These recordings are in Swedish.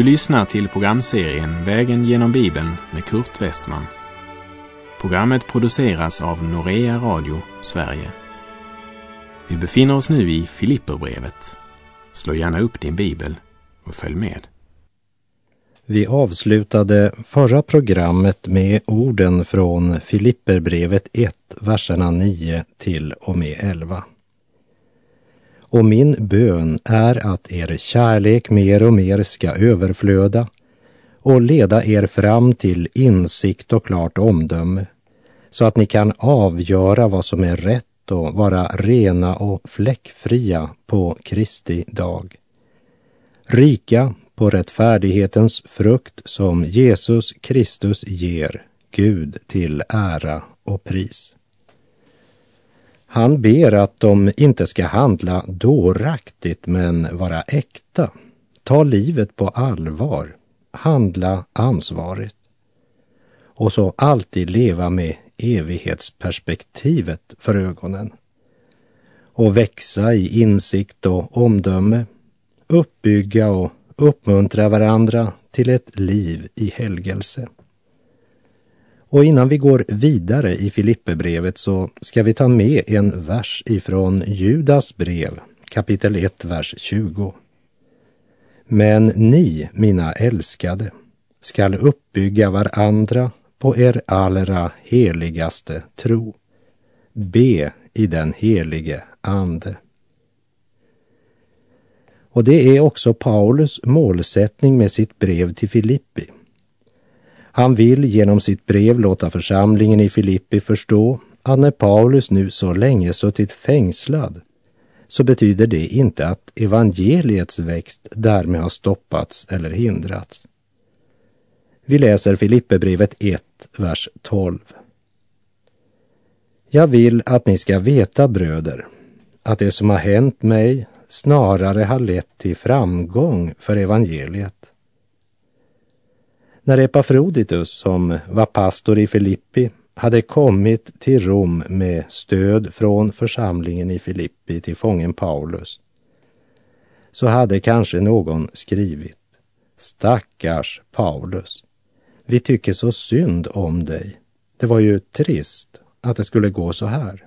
Du lyssnar till programserien Vägen genom Bibeln med Kurt Westman. Programmet produceras av Norea Radio Sverige. Vi befinner oss nu i Filipperbrevet. Slå gärna upp din bibel och följ med. Vi avslutade förra programmet med orden från Filipperbrevet 1, verserna 9 till och med 11. Och min bön är att er kärlek mer och mer ska överflöda och leda er fram till insikt och klart omdöme, så att ni kan avgöra vad som är rätt och vara rena och fläckfria på Kristi dag. Rika på rättfärdighetens frukt som Jesus Kristus ger Gud till ära och pris. Han ber att de inte ska handla dåraktigt men vara äkta, ta livet på allvar, handla ansvarigt. Och så alltid leva med evighetsperspektivet för ögonen. Och växa i insikt och omdöme, uppbygga och uppmuntra varandra till ett liv i helgelse. Och innan vi går vidare i Filipperbrevet så ska vi ta med en vers ifrån Judas brev, kapitel 1, vers 20. Men ni, mina älskade, skall uppbygga varandra på er allra heligaste tro. Be i den helige Ande. Och det är också Paulus målsättning med sitt brev till Filippi. Han vill genom sitt brev låta församlingen i Filippi förstå att när Paulus nu så länge suttit fängslad så betyder det inte att evangeliets växt därmed har stoppats eller hindrats. Vi läser Filipperbrevet 1, vers 12. Jag vill att ni ska veta, bröder, att det som har hänt mig snarare har lett till framgång för evangeliet när Epafroditus, som var pastor i Filippi, hade kommit till Rom med stöd från församlingen i Filippi till fången Paulus, så hade kanske någon skrivit Stackars Paulus, vi tycker så synd om dig. Det var ju trist att det skulle gå så här.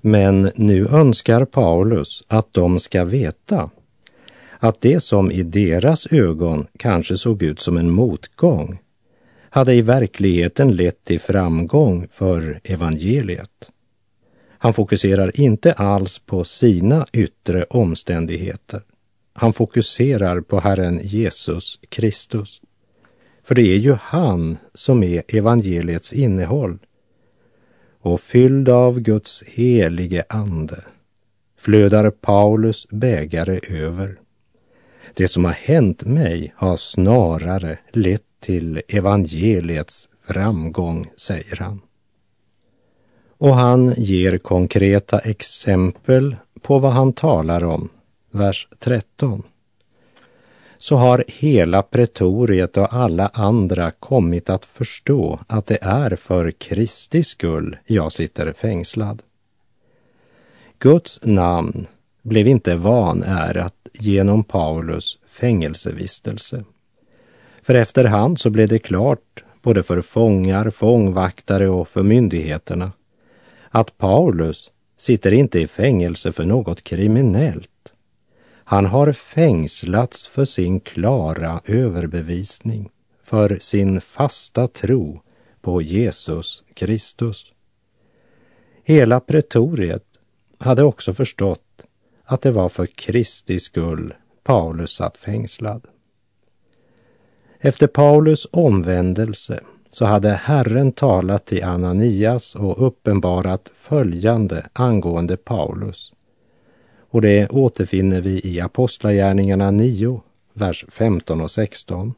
Men nu önskar Paulus att de ska veta att det som i deras ögon kanske såg ut som en motgång hade i verkligheten lett till framgång för evangeliet. Han fokuserar inte alls på sina yttre omständigheter. Han fokuserar på Herren Jesus Kristus. För det är ju han som är evangeliets innehåll. Och fylld av Guds helige ande flödar Paulus bägare över. Det som har hänt mig har snarare lett till evangeliets framgång, säger han. Och han ger konkreta exempel på vad han talar om, vers 13. Så har hela pretoriet och alla andra kommit att förstå att det är för Kristi skull jag sitter fängslad. Guds namn blev inte vanärat genom Paulus fängelsevistelse. För efterhand så blev det klart, både för fångar, fångvaktare och för myndigheterna, att Paulus sitter inte i fängelse för något kriminellt. Han har fängslats för sin klara överbevisning, för sin fasta tro på Jesus Kristus. Hela pretoriet hade också förstått att det var för Kristi skull Paulus satt fängslad. Efter Paulus omvändelse så hade Herren talat till Ananias och uppenbarat följande angående Paulus. Och det återfinner vi i Apostlagärningarna 9, vers 15 och 16.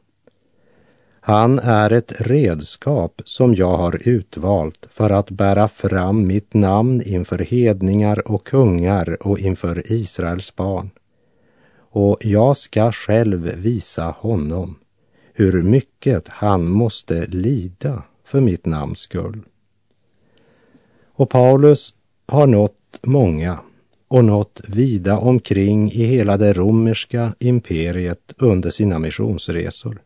Han är ett redskap som jag har utvalt för att bära fram mitt namn inför hedningar och kungar och inför Israels barn. Och jag ska själv visa honom hur mycket han måste lida för mitt namns skull. Och Paulus har nått många och nått vida omkring i hela det romerska imperiet under sina missionsresor.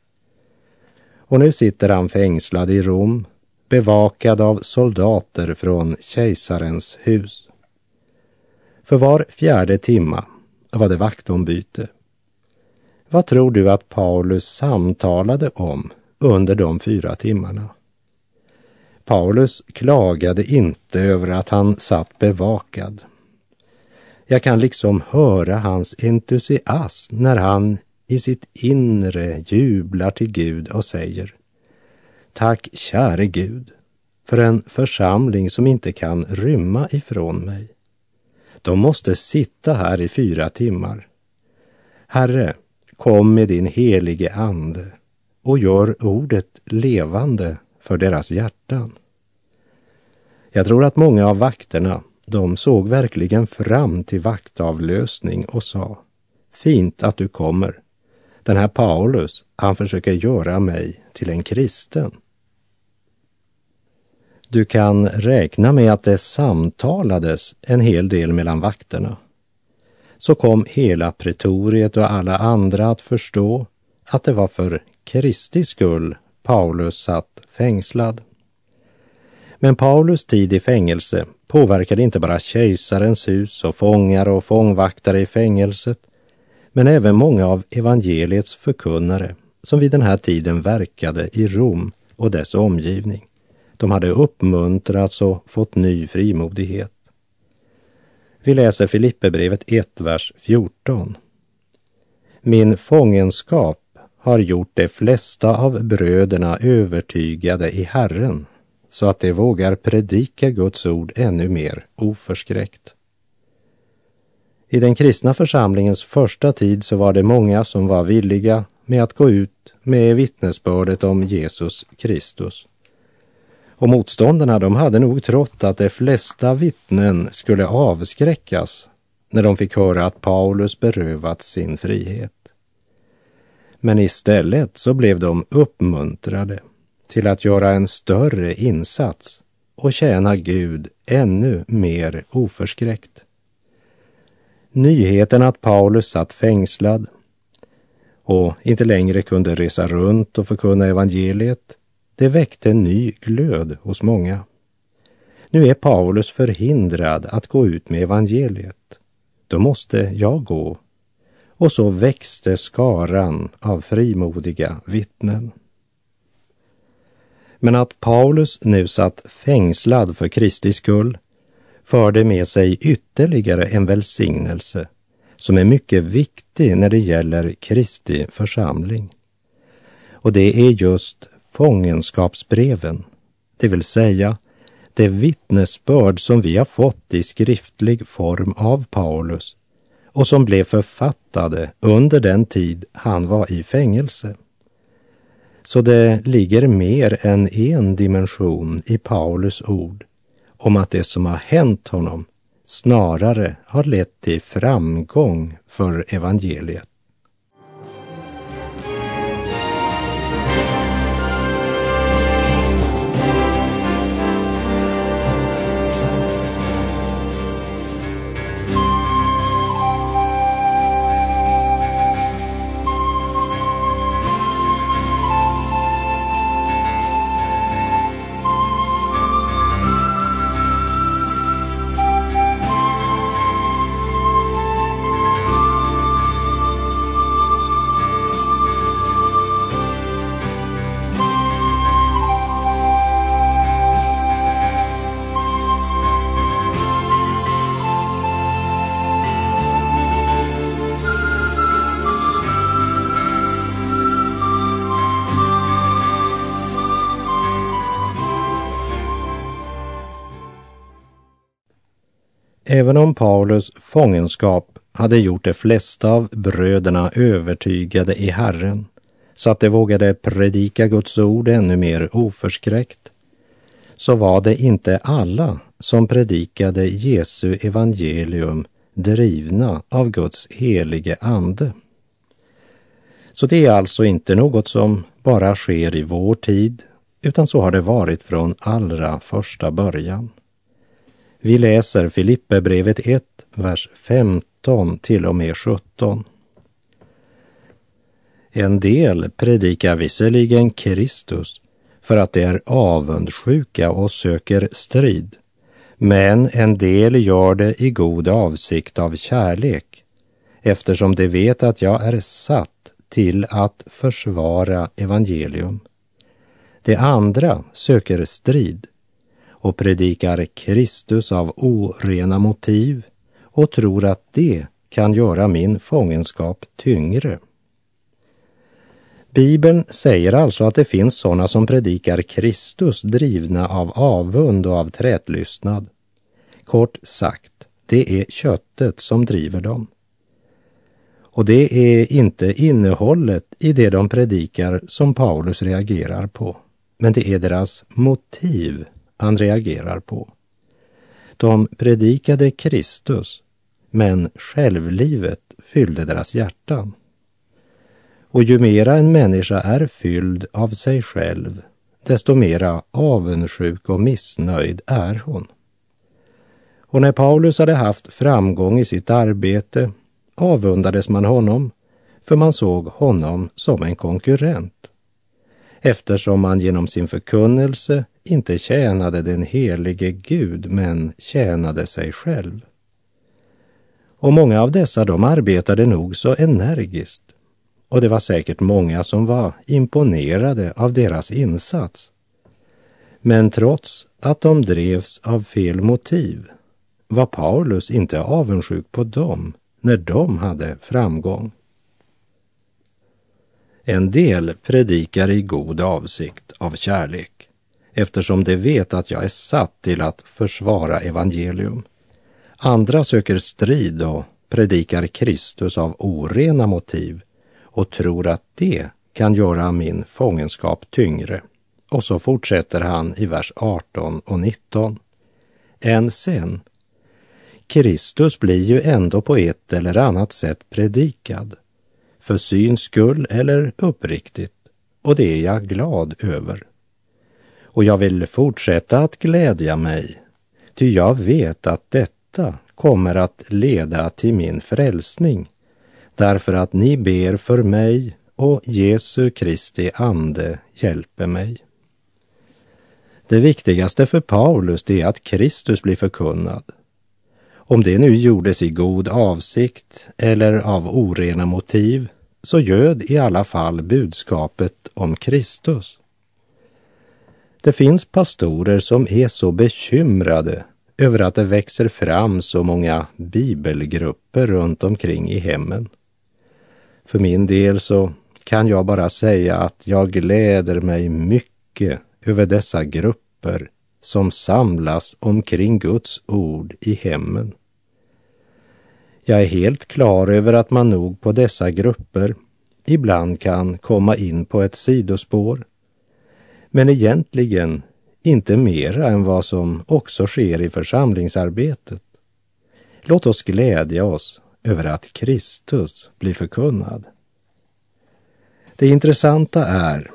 Och nu sitter han fängslad i Rom, bevakad av soldater från kejsarens hus. För var fjärde timma var det vaktombyte. Vad tror du att Paulus samtalade om under de fyra timmarna? Paulus klagade inte över att han satt bevakad. Jag kan liksom höra hans entusiasm när han i sitt inre jublar till Gud och säger Tack käre Gud för en församling som inte kan rymma ifrån mig. De måste sitta här i fyra timmar. Herre, kom med din helige Ande och gör ordet levande för deras hjärtan. Jag tror att många av vakterna, de såg verkligen fram till vaktavlösning och sa Fint att du kommer. Den här Paulus, han försöker göra mig till en kristen. Du kan räkna med att det samtalades en hel del mellan vakterna. Så kom hela pretoriet och alla andra att förstå att det var för Kristi skull Paulus satt fängslad. Men Paulus tid i fängelse påverkade inte bara kejsarens hus och fångar och fångvaktare i fängelset, men även många av evangeliets förkunnare som vid den här tiden verkade i Rom och dess omgivning. De hade uppmuntrats och fått ny frimodighet. Vi läser Filipperbrevet 1, vers 14. Min fångenskap har gjort de flesta av bröderna övertygade i Herren så att de vågar predika Guds ord ännu mer oförskräckt. I den kristna församlingens första tid så var det många som var villiga med att gå ut med vittnesbördet om Jesus Kristus. Och motståndarna de hade nog trott att de flesta vittnen skulle avskräckas när de fick höra att Paulus berövat sin frihet. Men istället så blev de uppmuntrade till att göra en större insats och tjäna Gud ännu mer oförskräckt. Nyheten att Paulus satt fängslad och inte längre kunde resa runt och förkunna evangeliet, det väckte ny glöd hos många. Nu är Paulus förhindrad att gå ut med evangeliet. Då måste jag gå. Och så växte skaran av frimodiga vittnen. Men att Paulus nu satt fängslad för Kristi skull förde med sig ytterligare en välsignelse som är mycket viktig när det gäller Kristi församling. Och det är just fångenskapsbreven, det vill säga det vittnesbörd som vi har fått i skriftlig form av Paulus och som blev författade under den tid han var i fängelse. Så det ligger mer än en dimension i Paulus ord om att det som har hänt honom snarare har lett till framgång för evangeliet. Även om Paulus fångenskap hade gjort de flesta av bröderna övertygade i Herren så att de vågade predika Guds ord ännu mer oförskräckt, så var det inte alla som predikade Jesu evangelium drivna av Guds helige ande. Så det är alltså inte något som bara sker i vår tid, utan så har det varit från allra första början. Vi läser Filipperbrevet 1, vers 15 till och med 17. En del predikar visserligen Kristus för att de är avundsjuka och söker strid. Men en del gör det i god avsikt av kärlek, eftersom de vet att jag är satt till att försvara evangelium. De andra söker strid och predikar Kristus av orena motiv och tror att det kan göra min fångenskap tyngre. Bibeln säger alltså att det finns sådana som predikar Kristus drivna av avund och av trätlystnad. Kort sagt, det är köttet som driver dem. Och det är inte innehållet i det de predikar som Paulus reagerar på, men det är deras motiv han reagerar på. De predikade Kristus, men självlivet fyllde deras hjärtan. Och ju mera en människa är fylld av sig själv, desto mera avundsjuk och missnöjd är hon. Och när Paulus hade haft framgång i sitt arbete avundades man honom, för man såg honom som en konkurrent. Eftersom man genom sin förkunnelse inte tjänade den helige Gud, men tjänade sig själv. Och många av dessa, de arbetade nog så energiskt och det var säkert många som var imponerade av deras insats. Men trots att de drevs av fel motiv var Paulus inte avundsjuk på dem när de hade framgång. En del predikar i god avsikt av kärlek eftersom de vet att jag är satt till att försvara evangelium. Andra söker strid och predikar Kristus av orena motiv och tror att det kan göra min fångenskap tyngre. Och så fortsätter han i vers 18 och 19. Än sen. Kristus blir ju ändå på ett eller annat sätt predikad. För syns skull eller uppriktigt. Och det är jag glad över. Och jag vill fortsätta att glädja mig. Ty jag vet att detta kommer att leda till min frälsning därför att ni ber för mig och Jesu Kristi ande hjälper mig. Det viktigaste för Paulus är att Kristus blir förkunnad. Om det nu gjordes i god avsikt eller av orena motiv så göd i alla fall budskapet om Kristus. Det finns pastorer som är så bekymrade över att det växer fram så många bibelgrupper runt omkring i hemmen. För min del så kan jag bara säga att jag gläder mig mycket över dessa grupper som samlas omkring Guds ord i hemmen. Jag är helt klar över att man nog på dessa grupper ibland kan komma in på ett sidospår, men egentligen inte mera än vad som också sker i församlingsarbetet. Låt oss glädja oss över att Kristus blir förkunnad. Det intressanta är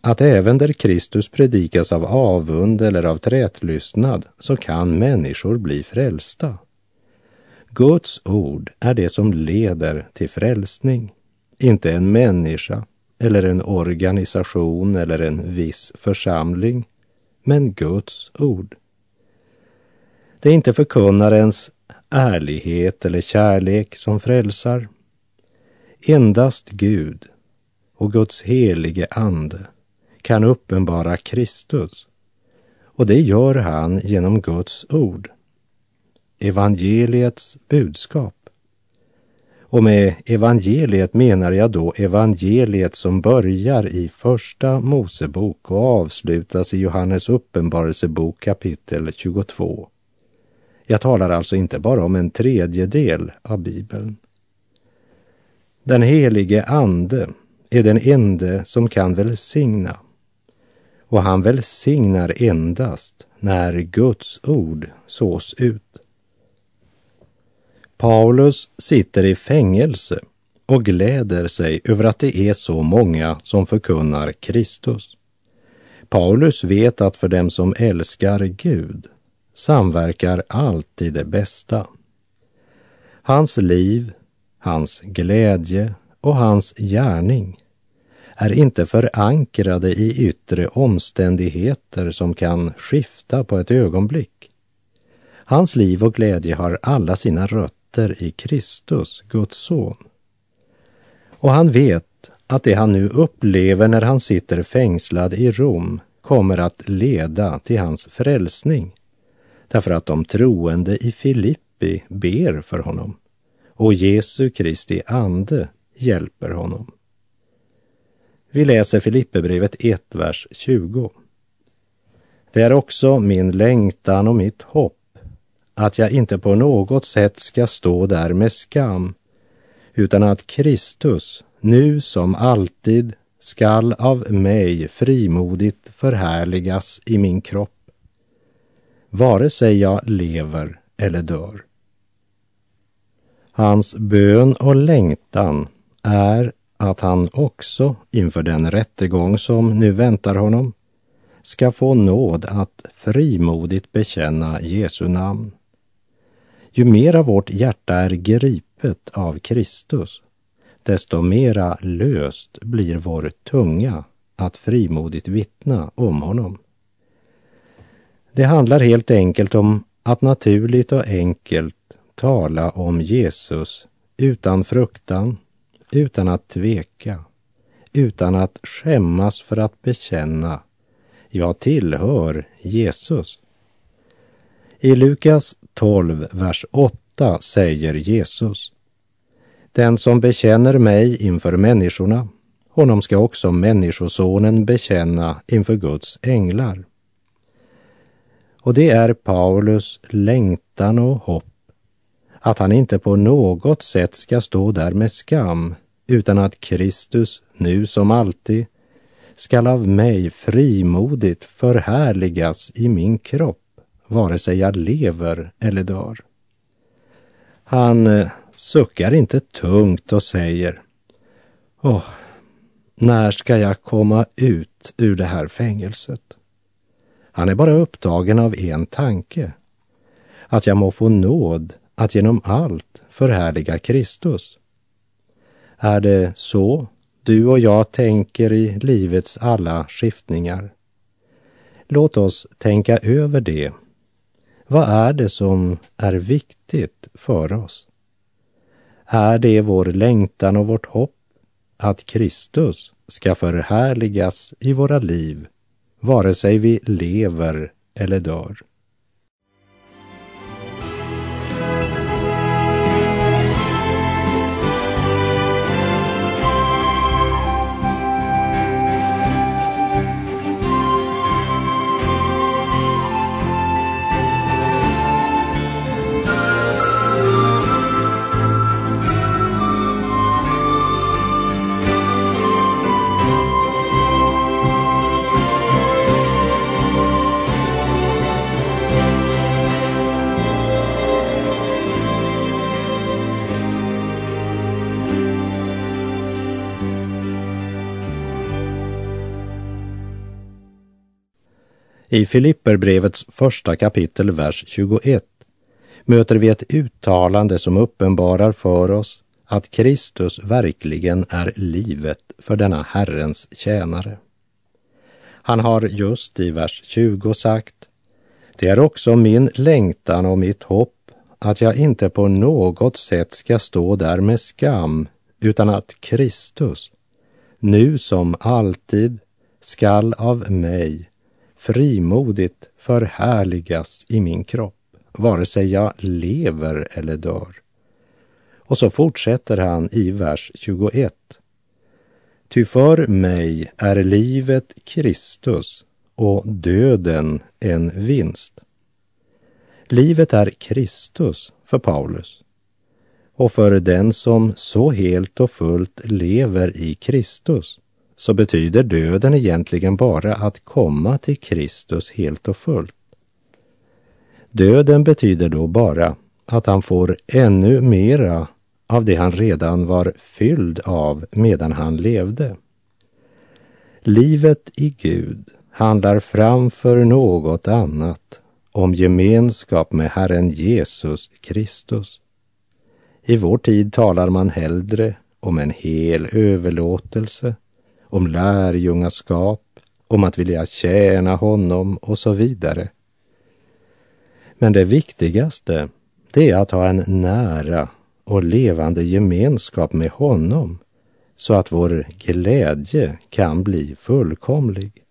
att även där Kristus predikas av avund eller av trätlystnad så kan människor bli frälsta. Guds ord är det som leder till frälsning, inte en människa eller en organisation eller en viss församling, men Guds ord. Det är inte förkunnarens ärlighet eller kärlek som frälsar. Endast Gud och Guds helige Ande kan uppenbara Kristus och det gör han genom Guds ord, evangeliets budskap. Och med evangeliet menar jag då evangeliet som börjar i Första Mosebok och avslutas i Johannes uppenbarelsebok kapitel 22. Jag talar alltså inte bara om en tredjedel av Bibeln. Den helige Ande är den ende som kan välsigna. Och han välsignar endast när Guds ord sås ut. Paulus sitter i fängelse och gläder sig över att det är så många som förkunnar Kristus. Paulus vet att för dem som älskar Gud samverkar alltid det bästa. Hans liv, hans glädje och hans gärning är inte förankrade i yttre omständigheter som kan skifta på ett ögonblick. Hans liv och glädje har alla sina rötter i Kristus, Guds son. Och han vet att det han nu upplever när han sitter fängslad i Rom kommer att leda till hans frälsning. Därför att de troende i Filippi ber för honom och Jesu Kristi ande hjälper honom. Vi läser Filipperbrevet 1, vers 20. Det är också min längtan och mitt hopp att jag inte på något sätt ska stå där med skam, utan att Kristus, nu som alltid, skall av mig frimodigt förhärligas i min kropp, vare sig jag lever eller dör. Hans bön och längtan är att han också inför den rättegång som nu väntar honom ska få nåd att frimodigt bekänna Jesu namn. Ju mera vårt hjärta är gripet av Kristus, desto mera löst blir vår tunga att frimodigt vittna om honom. Det handlar helt enkelt om att naturligt och enkelt tala om Jesus utan fruktan, utan att tveka, utan att skämmas för att bekänna jag tillhör Jesus. I Lukas 12, vers 8 säger Jesus Den som bekänner mig inför människorna, honom ska också Människosonen bekänna inför Guds änglar. Och det är Paulus längtan och hopp att han inte på något sätt ska stå där med skam, utan att Kristus, nu som alltid, skall av mig frimodigt förhärligas i min kropp, vare sig jag lever eller dör. Han eh, suckar inte tungt och säger Åh, när ska jag komma ut ur det här fängelset? Han är bara upptagen av en tanke, att jag må få nåd att genom allt förhärliga Kristus. Är det så du och jag tänker i livets alla skiftningar? Låt oss tänka över det. Vad är det som är viktigt för oss? Är det vår längtan och vårt hopp att Kristus ska förhärligas i våra liv, vare sig vi lever eller dör? I Filipperbrevets första kapitel, vers 21, möter vi ett uttalande som uppenbarar för oss att Kristus verkligen är livet för denna Herrens tjänare. Han har just i vers 20 sagt, det är också min längtan och mitt hopp att jag inte på något sätt ska stå där med skam, utan att Kristus, nu som alltid, skall av mig frimodigt förhärligas i min kropp, vare sig jag lever eller dör. Och så fortsätter han i vers 21. Ty för mig är livet Kristus och döden en vinst. Livet är Kristus för Paulus och för den som så helt och fullt lever i Kristus så betyder döden egentligen bara att komma till Kristus helt och fullt. Döden betyder då bara att han får ännu mera av det han redan var fylld av medan han levde. Livet i Gud handlar framför något annat om gemenskap med Herren Jesus Kristus. I vår tid talar man hellre om en hel överlåtelse, om lärjungaskap, om att vilja tjäna honom och så vidare. Men det viktigaste, det är att ha en nära och levande gemenskap med honom så att vår glädje kan bli fullkomlig.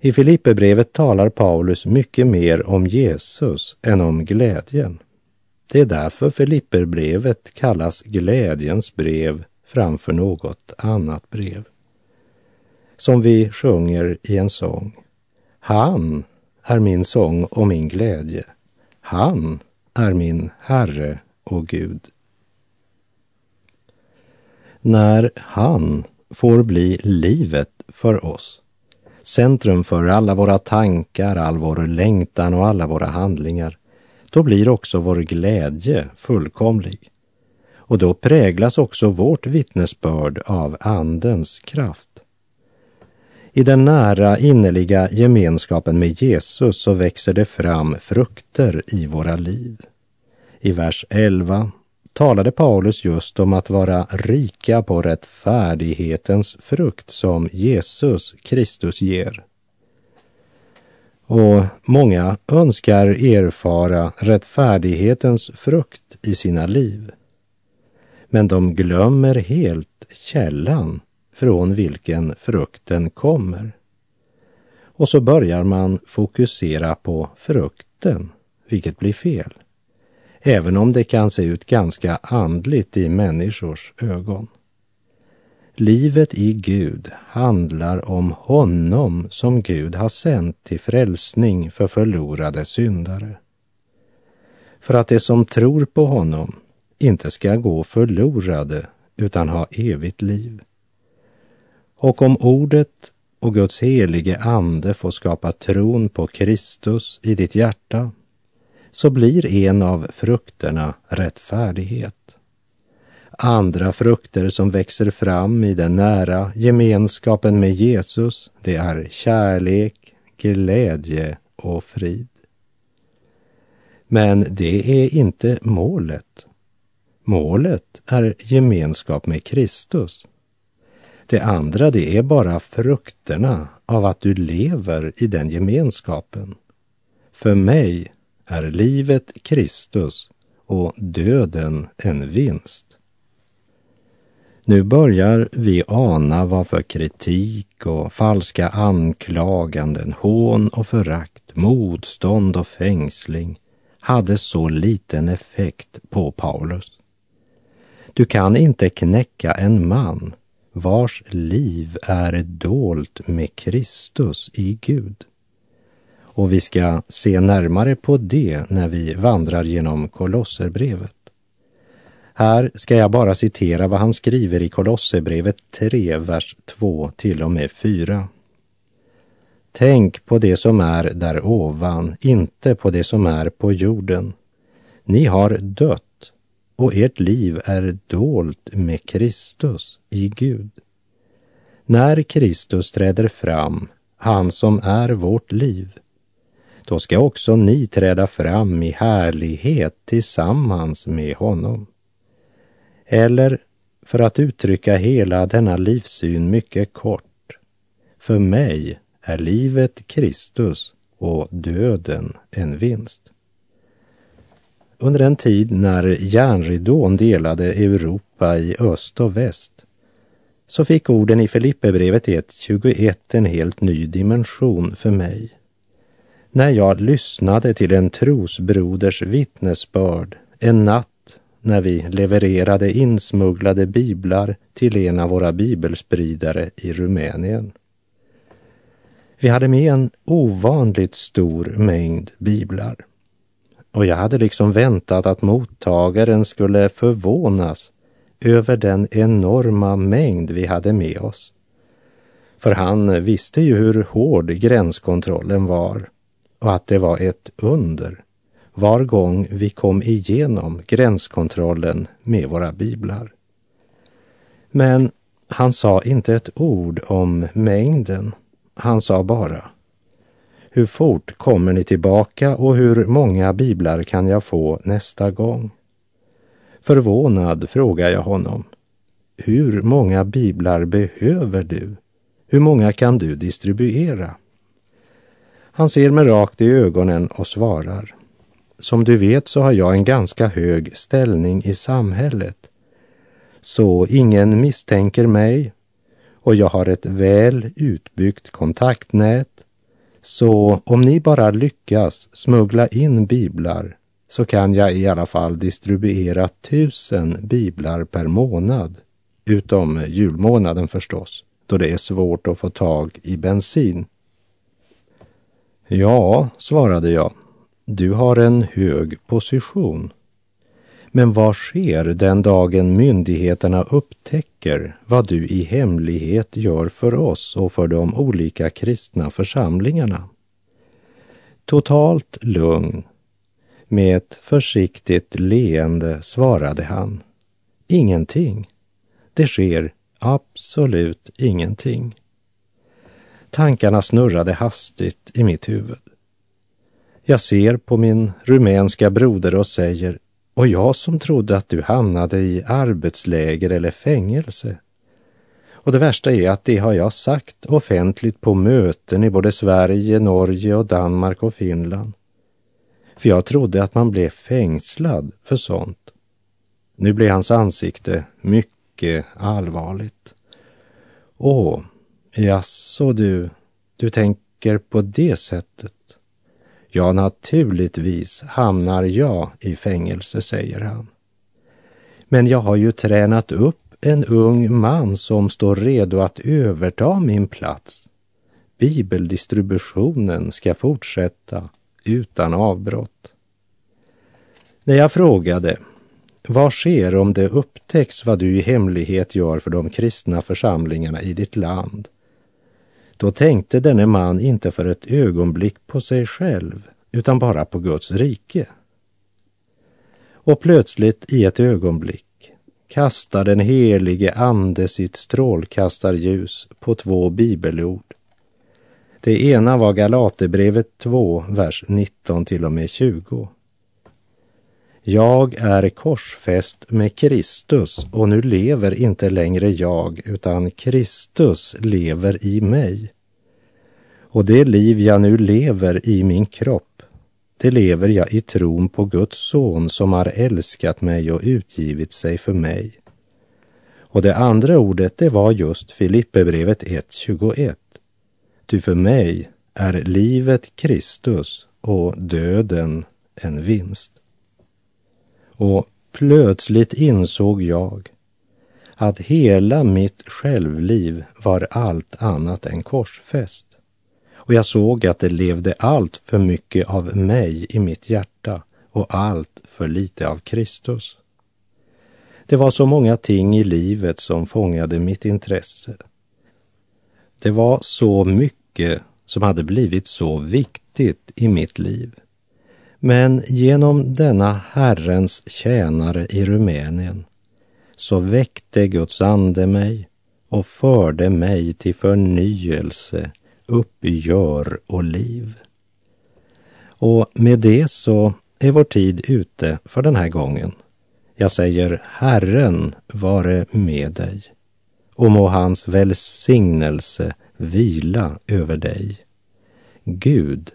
I Filipperbrevet talar Paulus mycket mer om Jesus än om glädjen. Det är därför Filipperbrevet kallas glädjens brev framför något annat brev. Som vi sjunger i en sång. Han är min sång och min glädje. Han är min Herre och Gud. När han får bli livet för oss, centrum för alla våra tankar, all vår längtan och alla våra handlingar, då blir också vår glädje fullkomlig. Och då präglas också vårt vittnesbörd av Andens kraft. I den nära innerliga gemenskapen med Jesus så växer det fram frukter i våra liv. I vers 11 talade Paulus just om att vara rika på rättfärdighetens frukt som Jesus Kristus ger. Och många önskar erfara rättfärdighetens frukt i sina liv. Men de glömmer helt källan från vilken frukten kommer. Och så börjar man fokusera på frukten, vilket blir fel. Även om det kan se ut ganska andligt i människors ögon. Livet i Gud handlar om honom som Gud har sänt till frälsning för förlorade syndare. För att de som tror på honom inte ska gå förlorade utan ha evigt liv. Och om ordet och Guds helige ande får skapa tron på Kristus i ditt hjärta så blir en av frukterna rättfärdighet. Andra frukter som växer fram i den nära gemenskapen med Jesus, det är kärlek, glädje och frid. Men det är inte målet. Målet är gemenskap med Kristus. Det andra, det är bara frukterna av att du lever i den gemenskapen. För mig är livet Kristus och döden en vinst. Nu börjar vi ana varför kritik och falska anklaganden, hån och förakt, motstånd och fängsling hade så liten effekt på Paulus. Du kan inte knäcka en man vars liv är dolt med Kristus i Gud. Och vi ska se närmare på det när vi vandrar genom Kolosserbrevet. Här ska jag bara citera vad han skriver i Kolosserbrevet 3, vers 2 till och med 4. Tänk på det som är där ovan, inte på det som är på jorden. Ni har dött och ert liv är dolt med Kristus i Gud. När Kristus träder fram, han som är vårt liv, då ska också ni träda fram i härlighet tillsammans med honom. Eller, för att uttrycka hela denna livssyn mycket kort, för mig är livet Kristus och döden en vinst. Under en tid när järnridån delade Europa i öst och väst så fick orden i Filipperbrevet 1.21 en helt ny dimension för mig. När jag lyssnade till en trosbroders vittnesbörd en natt när vi levererade insmugglade biblar till en av våra bibelspridare i Rumänien. Vi hade med en ovanligt stor mängd biblar och jag hade liksom väntat att mottagaren skulle förvånas över den enorma mängd vi hade med oss. För han visste ju hur hård gränskontrollen var och att det var ett under var gång vi kom igenom gränskontrollen med våra biblar. Men han sa inte ett ord om mängden. Han sa bara hur fort kommer ni tillbaka och hur många biblar kan jag få nästa gång? Förvånad frågar jag honom. Hur många biblar behöver du? Hur många kan du distribuera? Han ser mig rakt i ögonen och svarar. Som du vet så har jag en ganska hög ställning i samhället. Så ingen misstänker mig och jag har ett väl utbyggt kontaktnät. Så om ni bara lyckas smuggla in biblar så kan jag i alla fall distribuera tusen biblar per månad. Utom julmånaden förstås, då det är svårt att få tag i bensin. Ja, svarade jag, du har en hög position. Men vad sker den dagen myndigheterna upptäcker vad du i hemlighet gör för oss och för de olika kristna församlingarna? Totalt lugn, med ett försiktigt leende svarade han. Ingenting. Det sker absolut ingenting. Tankarna snurrade hastigt i mitt huvud. Jag ser på min rumänska broder och säger, och jag som trodde att du hamnade i arbetsläger eller fängelse. Och det värsta är att det har jag sagt offentligt på möten i både Sverige, Norge och Danmark och Finland. För jag trodde att man blev fängslad för sånt. Nu blev hans ansikte mycket allvarligt. Åh, jaså du, du tänker på det sättet? Ja, naturligtvis hamnar jag i fängelse, säger han. Men jag har ju tränat upp en ung man som står redo att överta min plats. Bibeldistributionen ska fortsätta utan avbrott. När jag frågade vad sker om det upptäcks vad du i hemlighet gör för de kristna församlingarna i ditt land? Då tänkte denne man inte för ett ögonblick på sig själv, utan bara på Guds rike. Och plötsligt i ett ögonblick kastar den helige Ande sitt strålkastarljus på två bibelord. Det ena var Galaterbrevet 2, vers 19 till och med 20. Jag är korsfäst med Kristus och nu lever inte längre jag utan Kristus lever i mig. Och det liv jag nu lever i min kropp, det lever jag i tron på Guds son som har älskat mig och utgivit sig för mig. Och det andra ordet, det var just Filipperbrevet 1.21. Ty för mig är livet Kristus och döden en vinst. Och plötsligt insåg jag att hela mitt självliv var allt annat än korsfäst. Och jag såg att det levde allt för mycket av mig i mitt hjärta och allt för lite av Kristus. Det var så många ting i livet som fångade mitt intresse. Det var så mycket som hade blivit så viktigt i mitt liv. Men genom denna Herrens tjänare i Rumänien så väckte Guds ande mig och förde mig till förnyelse, uppgör och liv. Och med det så är vår tid ute för den här gången. Jag säger Herren vare med dig och må hans välsignelse vila över dig. Gud